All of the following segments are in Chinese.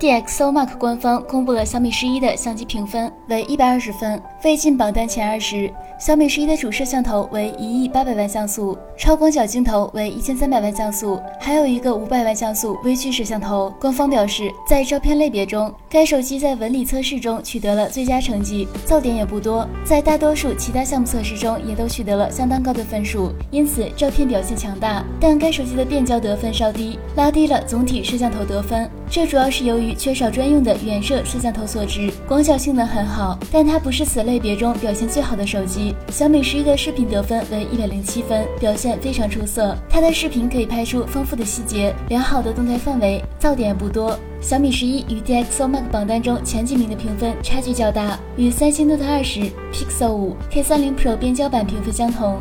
DxOMark 官方公布了小米十一的相机评分为一百二十分，未进榜单前二十。小米十一的主摄像头为一亿八百万像素，超广角镜头为一千三百万像素，还有一个五百万像素微距摄像头。官方表示，在照片类别中，该手机在纹理测试中取得了最佳成绩，噪点也不多，在大多数其他项目测试中也都取得了相当高的分数，因此照片表现强大。但该手机的变焦得分稍低，拉低了总体摄像头得分，这主要是由于缺少专用的远摄摄像头所致。广角性能很好，但它不是此类别中表现最好的手机。小米十一的视频得分为一百零七分，表现非常出色。它的视频可以拍出丰富的细节，良好的动态范围，噪点不多。小米十一与 DxOMark 榜单中前几名的评分差距较大，与三星 Note 二十、Pixel 五、K 三零 Pro 变焦版评分相同。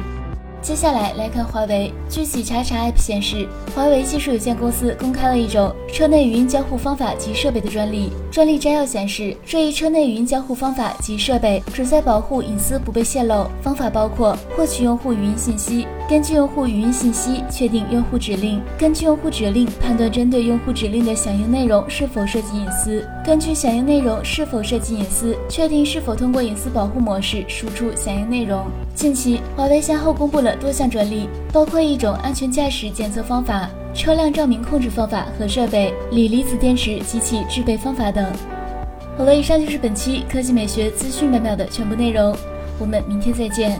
接下来来看华为。据喜茶茶 App 显示，华为技术有限公司公开了一种车内语音交互方法及设备的专利。专利摘要显示，这一车内语音交互方法及设备旨在保护隐私不被泄露。方法包括获取用户语音信息，根据用户语音信息确定用户指令，根据用户指令判断针对用户指令的响应内容是否涉及隐私，根据响应内容是否涉及隐私，确定是否通过隐私保护模式输出响应内容。近期，华为先后公布了多项专利，包括一种安全驾驶检测方法、车辆照明控制方法和设备、锂离子电池及其制备方法等。好了，以上就是本期科技美学资讯百秒的全部内容，我们明天再见。